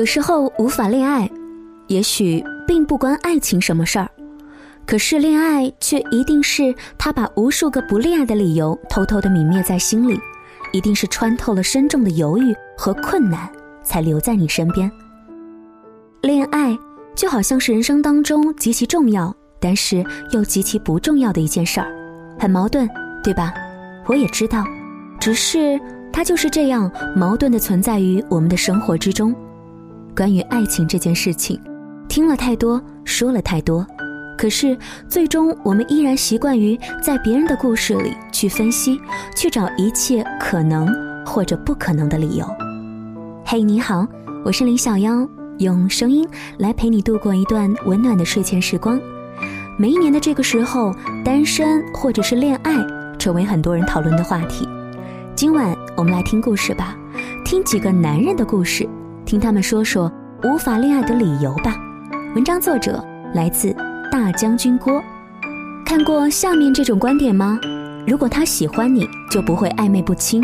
有时候无法恋爱，也许并不关爱情什么事儿，可是恋爱却一定是他把无数个不恋爱的理由偷偷的泯灭在心里，一定是穿透了深重的犹豫和困难，才留在你身边。恋爱就好像是人生当中极其重要，但是又极其不重要的一件事儿，很矛盾，对吧？我也知道，只是它就是这样矛盾的存在于我们的生活之中。关于爱情这件事情，听了太多，说了太多，可是最终我们依然习惯于在别人的故事里去分析，去找一切可能或者不可能的理由。嘿，你好，我是林小妖，用声音来陪你度过一段温暖的睡前时光。每一年的这个时候，单身或者是恋爱成为很多人讨论的话题。今晚我们来听故事吧，听几个男人的故事。听他们说说无法恋爱的理由吧。文章作者来自大将军郭。看过下面这种观点吗？如果他喜欢你，就不会暧昧不清；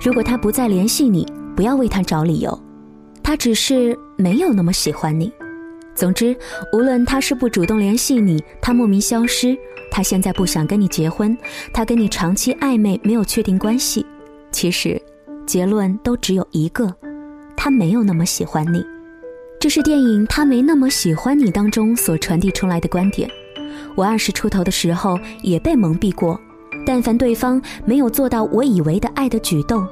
如果他不再联系你，不要为他找理由，他只是没有那么喜欢你。总之，无论他是不主动联系你，他莫名消失，他现在不想跟你结婚，他跟你长期暧昧没有确定关系，其实结论都只有一个。他没有那么喜欢你，这是电影《他没那么喜欢你》当中所传递出来的观点。我二十出头的时候也被蒙蔽过，但凡对方没有做到我以为的爱的举动，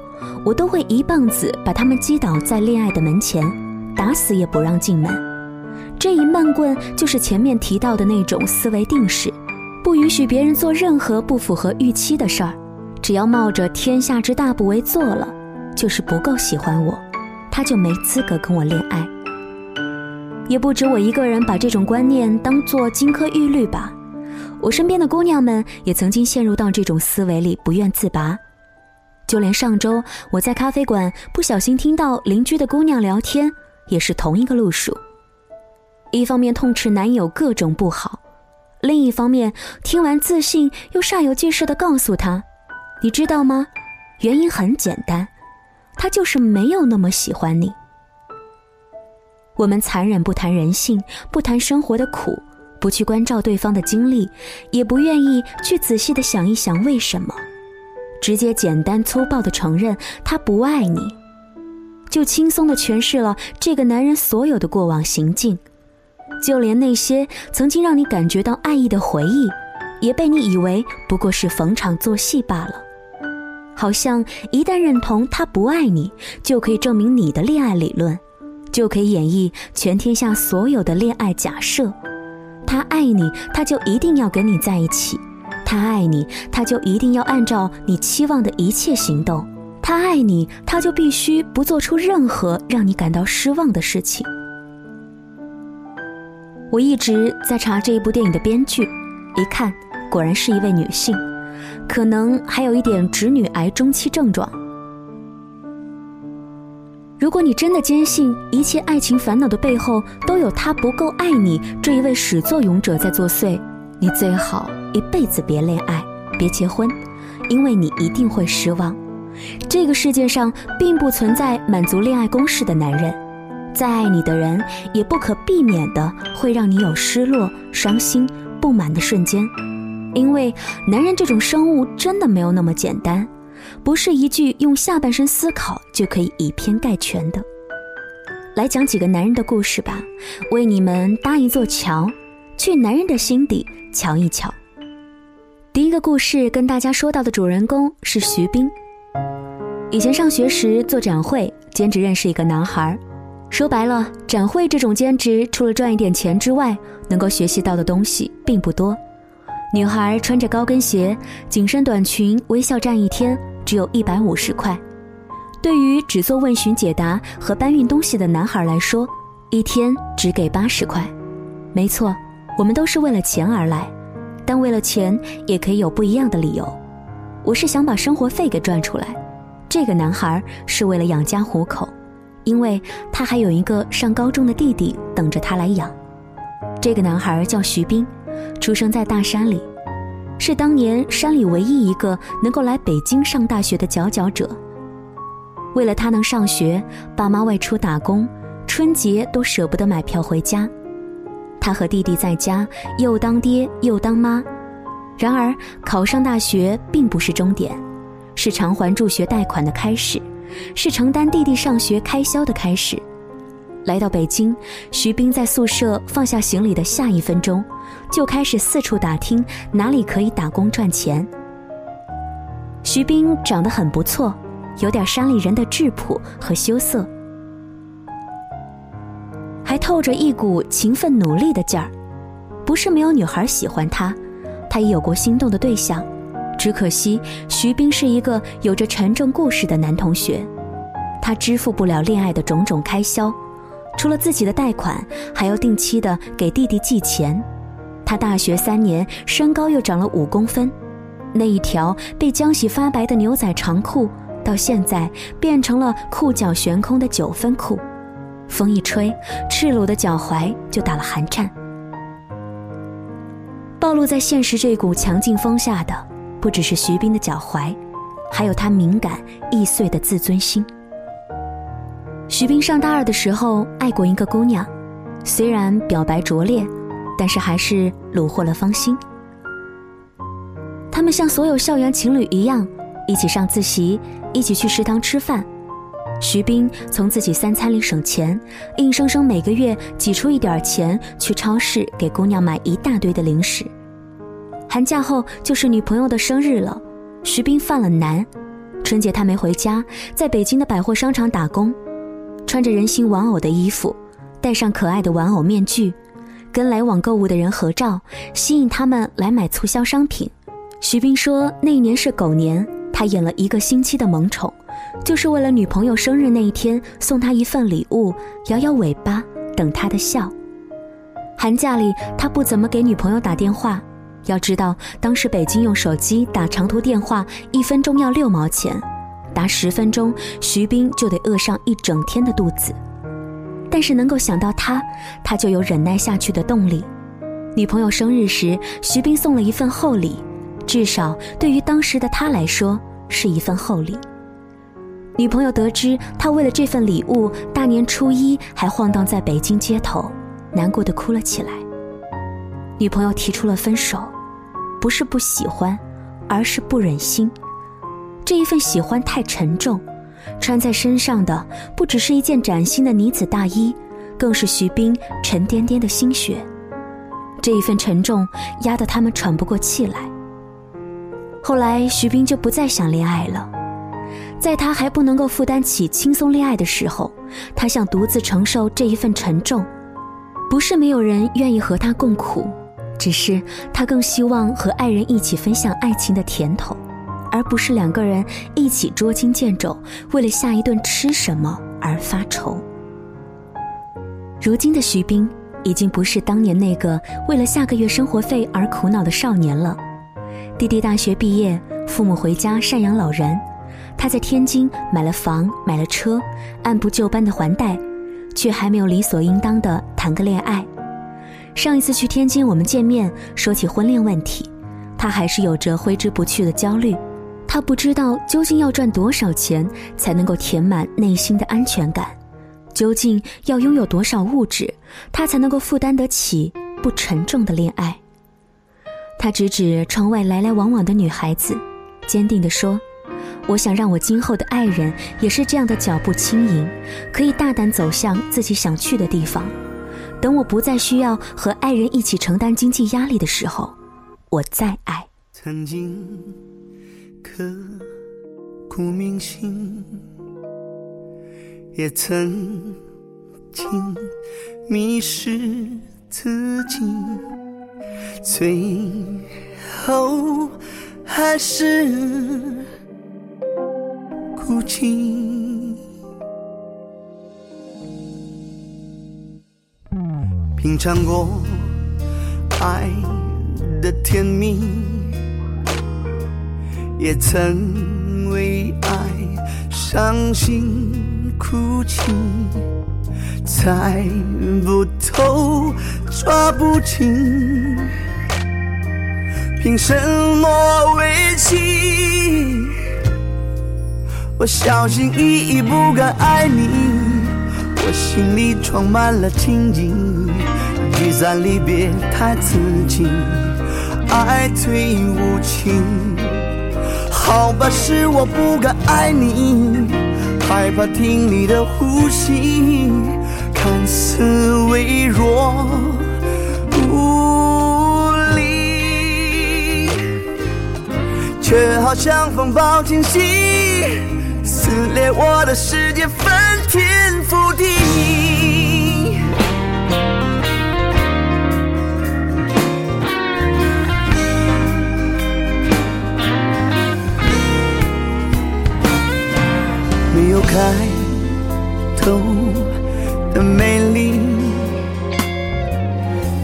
我都会一棒子把他们击倒在恋爱的门前，打死也不让进门。这一闷棍就是前面提到的那种思维定式，不允许别人做任何不符合预期的事儿，只要冒着天下之大不为做了，就是不够喜欢我。他就没资格跟我恋爱，也不止我一个人把这种观念当做金科玉律吧。我身边的姑娘们也曾经陷入到这种思维里，不愿自拔。就连上周我在咖啡馆不小心听到邻居的姑娘聊天，也是同一个路数。一方面痛斥男友各种不好，另一方面听完自信又煞有介事的告诉他：“你知道吗？原因很简单。”他就是没有那么喜欢你。我们残忍不谈人性，不谈生活的苦，不去关照对方的经历，也不愿意去仔细的想一想为什么，直接简单粗暴的承认他不爱你，就轻松的诠释了这个男人所有的过往行径，就连那些曾经让你感觉到爱意的回忆，也被你以为不过是逢场作戏罢了。好像一旦认同他不爱你，就可以证明你的恋爱理论，就可以演绎全天下所有的恋爱假设。他爱你，他就一定要跟你在一起；他爱你，他就一定要按照你期望的一切行动；他爱你，他就必须不做出任何让你感到失望的事情。我一直在查这一部电影的编剧，一看，果然是一位女性。可能还有一点直女癌中期症状。如果你真的坚信一切爱情烦恼的背后都有他不够爱你这一位始作俑者在作祟，你最好一辈子别恋爱，别结婚，因为你一定会失望。这个世界上并不存在满足恋爱公式的男人，再爱你的人也不可避免的会让你有失落、伤心、不满的瞬间。因为男人这种生物真的没有那么简单，不是一句用下半身思考就可以以偏概全的。来讲几个男人的故事吧，为你们搭一座桥，去男人的心底瞧一瞧。第一个故事跟大家说到的主人公是徐斌。以前上学时做展会，兼职认识一个男孩。说白了，展会这种兼职，除了赚一点钱之外，能够学习到的东西并不多。女孩穿着高跟鞋、紧身短裙，微笑站一天，只有一百五十块。对于只做问询解答和搬运东西的男孩来说，一天只给八十块。没错，我们都是为了钱而来，但为了钱也可以有不一样的理由。我是想把生活费给赚出来，这个男孩是为了养家糊口，因为他还有一个上高中的弟弟等着他来养。这个男孩叫徐斌。出生在大山里，是当年山里唯一一个能够来北京上大学的佼佼者。为了他能上学，爸妈外出打工，春节都舍不得买票回家。他和弟弟在家又当爹又当妈。然而，考上大学并不是终点，是偿还助学贷款的开始，是承担弟弟上学开销的开始。来到北京，徐斌在宿舍放下行李的下一分钟，就开始四处打听哪里可以打工赚钱。徐斌长得很不错，有点山里人的质朴和羞涩。还透着一股勤奋努力的劲儿，不是没有女孩喜欢他，他也有过心动的对象，只可惜徐斌是一个有着沉重故事的男同学，他支付不了恋爱的种种开销，除了自己的贷款，还要定期的给弟弟寄钱。他大学三年身高又长了五公分，那一条被浆洗发白的牛仔长裤，到现在变成了裤脚悬空的九分裤。风一吹，赤裸的脚踝就打了寒颤。暴露在现实这股强劲风下的，不只是徐斌的脚踝，还有他敏感易碎的自尊心。徐斌上大二的时候爱过一个姑娘，虽然表白拙劣，但是还是虏获了芳心。他们像所有校园情侣一样，一起上自习，一起去食堂吃饭。徐斌从自己三餐里省钱，硬生生每个月挤出一点钱去超市给姑娘买一大堆的零食。寒假后就是女朋友的生日了，徐斌犯了难。春节他没回家，在北京的百货商场打工，穿着人形玩偶的衣服，戴上可爱的玩偶面具，跟来往购物的人合照，吸引他们来买促销商品。徐斌说那一年是狗年，他演了一个星期的萌宠。就是为了女朋友生日那一天送她一份礼物，摇摇尾巴等她的笑。寒假里他不怎么给女朋友打电话，要知道当时北京用手机打长途电话一分钟要六毛钱，打十分钟徐斌就得饿上一整天的肚子。但是能够想到他，他就有忍耐下去的动力。女朋友生日时，徐斌送了一份厚礼，至少对于当时的他来说是一份厚礼。女朋友得知他为了这份礼物，大年初一还晃荡在北京街头，难过的哭了起来。女朋友提出了分手，不是不喜欢，而是不忍心。这一份喜欢太沉重，穿在身上的不只是一件崭新的呢子大衣，更是徐冰沉甸甸的心血。这一份沉重压得他们喘不过气来。后来，徐冰就不再想恋爱了。在他还不能够负担起轻松恋爱的时候，他想独自承受这一份沉重。不是没有人愿意和他共苦，只是他更希望和爱人一起分享爱情的甜头，而不是两个人一起捉襟见肘，为了下一顿吃什么而发愁。如今的徐冰已经不是当年那个为了下个月生活费而苦恼的少年了。弟弟大学毕业，父母回家赡养老人。他在天津买了房，买了车，按部就班的还贷，却还没有理所应当的谈个恋爱。上一次去天津，我们见面说起婚恋问题，他还是有着挥之不去的焦虑。他不知道究竟要赚多少钱才能够填满内心的安全感，究竟要拥有多少物质，他才能够负担得起不沉重的恋爱。他指指窗外来来往往的女孩子，坚定地说。我想让我今后的爱人也是这样的脚步轻盈，可以大胆走向自己想去的地方。等我不再需要和爱人一起承担经济压力的时候，我再爱。曾经刻骨铭心，也曾经迷失自己，最后还是。哭泣，品尝过爱的甜蜜，也曾为爱伤心哭泣，猜不透，抓不紧，凭什么委屈？我小心翼翼不敢爱你，我心里装满了情景，聚散离别太刺激，爱最无情。好吧，是我不该爱你，害怕听你的呼吸，看似微弱无力，却好像风暴侵袭，撕裂我的世界，分有开头的美丽，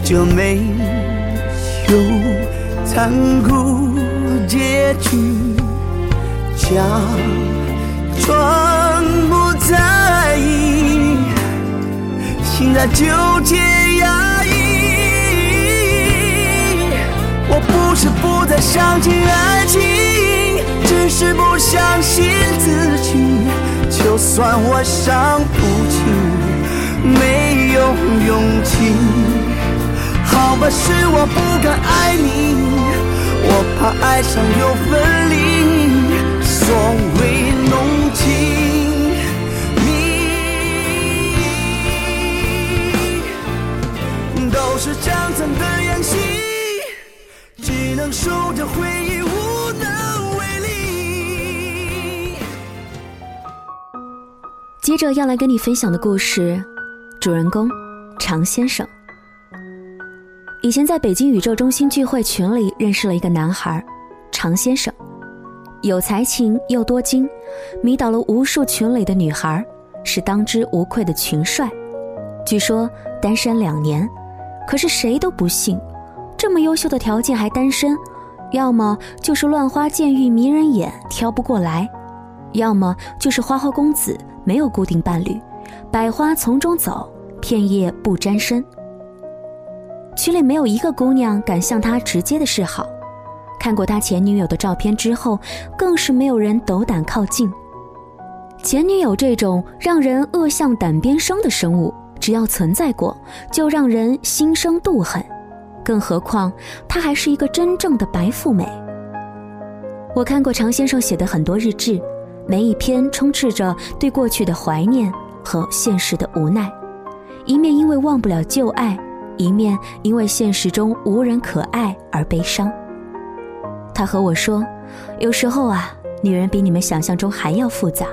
就没有残酷结局。假装不在意，心在纠结压抑。我不是不再相信爱情，只是不相信自己。就算我伤不起，没有勇气。好吧，是我不敢爱你，我怕爱上又分离。所谓浓情蜜，都是将残的演戏，只能守着回忆，无接着要来跟你分享的故事，主人公常先生。以前在北京宇宙中心聚会群里认识了一个男孩，常先生，有才情又多金，迷倒了无数群里的女孩，是当之无愧的群帅。据说单身两年，可是谁都不信，这么优秀的条件还单身，要么就是乱花渐欲迷人眼挑不过来，要么就是花花公子没有固定伴侣，百花丛中走，片叶不沾身。群里没有一个姑娘敢向他直接的示好，看过他前女友的照片之后，更是没有人斗胆靠近。前女友这种让人恶向胆边生的生物，只要存在过，就让人心生妒恨，更何况她还是一个真正的白富美。我看过常先生写的很多日志，每一篇充斥着对过去的怀念和现实的无奈，一面因为忘不了旧爱。一面因为现实中无人可爱而悲伤。他和我说：“有时候啊，女人比你们想象中还要复杂。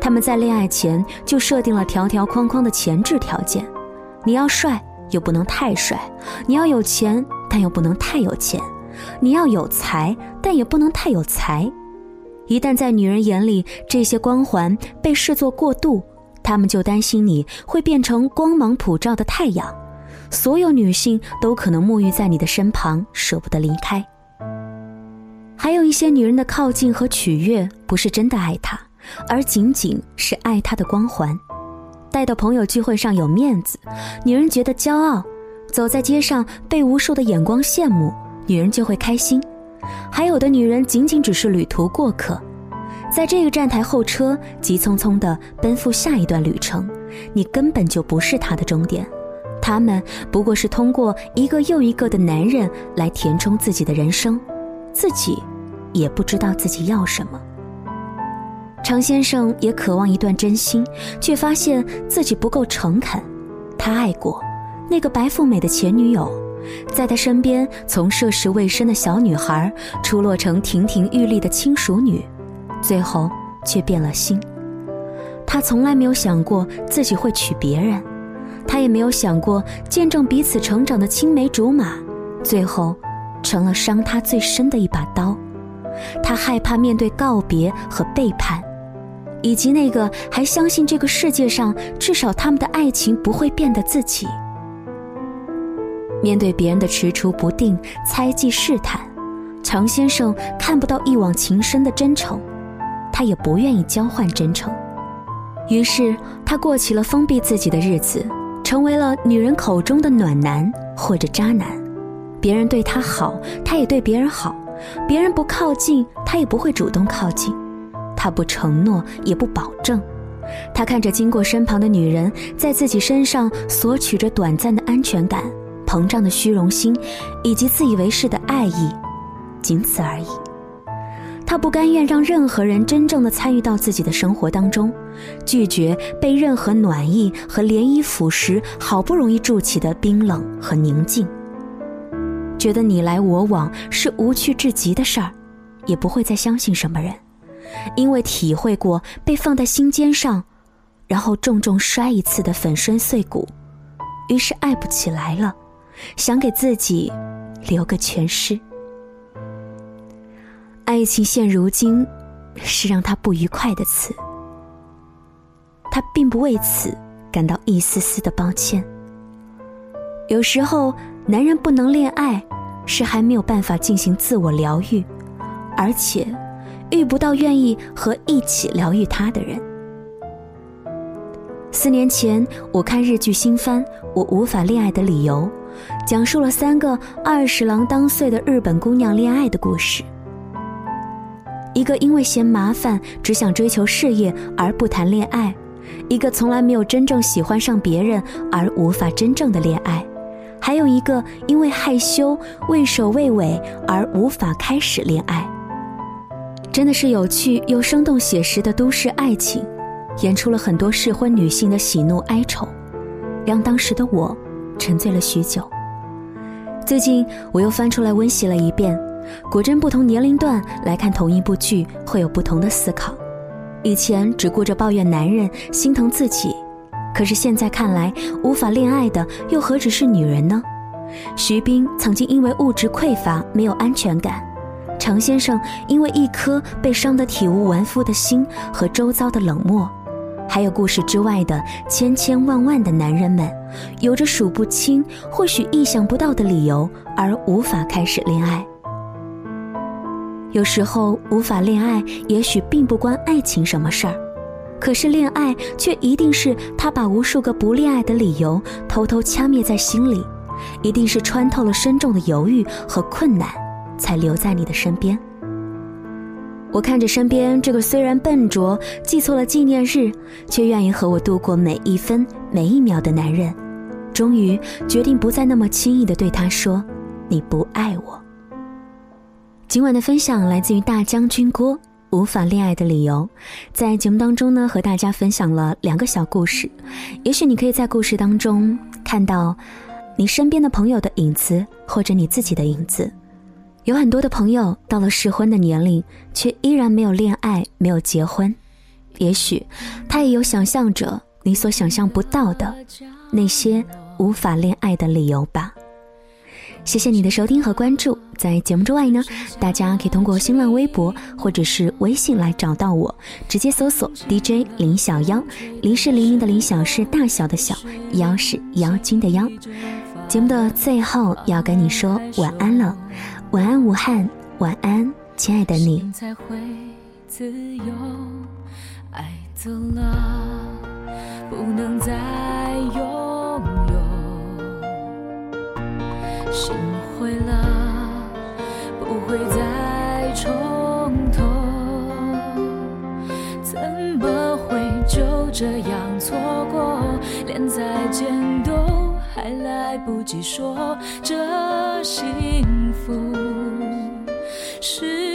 他们在恋爱前就设定了条条框框的前置条件：你要帅又不能太帅，你要有钱但又不能太有钱，你要有才但也不能太有才。一旦在女人眼里这些光环被视作过度，她们就担心你会变成光芒普照的太阳。”所有女性都可能沐浴在你的身旁，舍不得离开。还有一些女人的靠近和取悦，不是真的爱他，而仅仅是爱他的光环。带到朋友聚会上有面子，女人觉得骄傲；走在街上被无数的眼光羡慕，女人就会开心。还有的女人仅仅只是旅途过客，在这个站台候车，急匆匆地奔赴下一段旅程，你根本就不是她的终点。他们不过是通过一个又一个的男人来填充自己的人生，自己也不知道自己要什么。常先生也渴望一段真心，却发现自己不够诚恳。他爱过那个白富美的前女友，在他身边从涉世未深的小女孩出落成亭亭玉立的轻熟女，最后却变了心。他从来没有想过自己会娶别人。他也没有想过见证彼此成长的青梅竹马，最后成了伤他最深的一把刀。他害怕面对告别和背叛，以及那个还相信这个世界上至少他们的爱情不会变的自己。面对别人的踟蹰不定、猜忌试探，常先生看不到一往情深的真诚，他也不愿意交换真诚。于是他过起了封闭自己的日子。成为了女人口中的暖男或者渣男，别人对他好，他也对别人好；别人不靠近，他也不会主动靠近；他不承诺，也不保证，他看着经过身旁的女人，在自己身上索取着短暂的安全感、膨胀的虚荣心，以及自以为是的爱意，仅此而已。他不甘愿让任何人真正的参与到自己的生活当中，拒绝被任何暖意和涟漪腐蚀好不容易筑起的冰冷和宁静。觉得你来我往是无趣至极的事儿，也不会再相信什么人，因为体会过被放在心尖上。然后重重摔一次的粉身碎骨，于是爱不起来了，想给自己留个全尸。爱情现如今是让他不愉快的词，他并不为此感到一丝丝的抱歉。有时候，男人不能恋爱，是还没有办法进行自我疗愈，而且遇不到愿意和一起疗愈他的人。四年前，我看日剧新番《我无法恋爱的理由》，讲述了三个二十郎当岁的日本姑娘恋爱的故事。一个因为嫌麻烦，只想追求事业而不谈恋爱；一个从来没有真正喜欢上别人而无法真正的恋爱；还有一个因为害羞、畏首畏尾而无法开始恋爱。真的是有趣又生动写实的都市爱情。演出了很多适婚女性的喜怒哀愁，让当时的我沉醉了许久。最近我又翻出来温习了一遍，果真不同年龄段来看同一部剧会有不同的思考。以前只顾着抱怨男人心疼自己，可是现在看来，无法恋爱的又何止是女人呢？徐冰曾经因为物质匮乏没有安全感，常先生因为一颗被伤得体无完肤的心和周遭的冷漠。还有故事之外的千千万万的男人们，有着数不清、或许意想不到的理由而无法开始恋爱。有时候无法恋爱，也许并不关爱情什么事儿，可是恋爱却一定是他把无数个不恋爱的理由偷偷掐灭在心里，一定是穿透了深重的犹豫和困难，才留在你的身边。我看着身边这个虽然笨拙、记错了纪念日，却愿意和我度过每一分每一秒的男人，终于决定不再那么轻易的对他说：“你不爱我。”今晚的分享来自于大将军郭无法恋爱的理由，在节目当中呢，和大家分享了两个小故事，也许你可以在故事当中看到你身边的朋友的影子，或者你自己的影子。有很多的朋友到了适婚的年龄，却依然没有恋爱，没有结婚。也许他也有想象着你所想象不到的那些无法恋爱的理由吧。谢谢你的收听和关注。在节目之外呢，大家可以通过新浪微博或者是微信来找到我，直接搜索 DJ 林小妖。林是黎明的林，小是大小的小，妖是妖精的妖。节目的最后要跟你说晚安了。晚安，武汉。晚安，亲爱的你。才会自由，爱走了，不能再拥有。心灰了，不会再重头。怎么会就这样错过？连再见还来不及说，这幸福是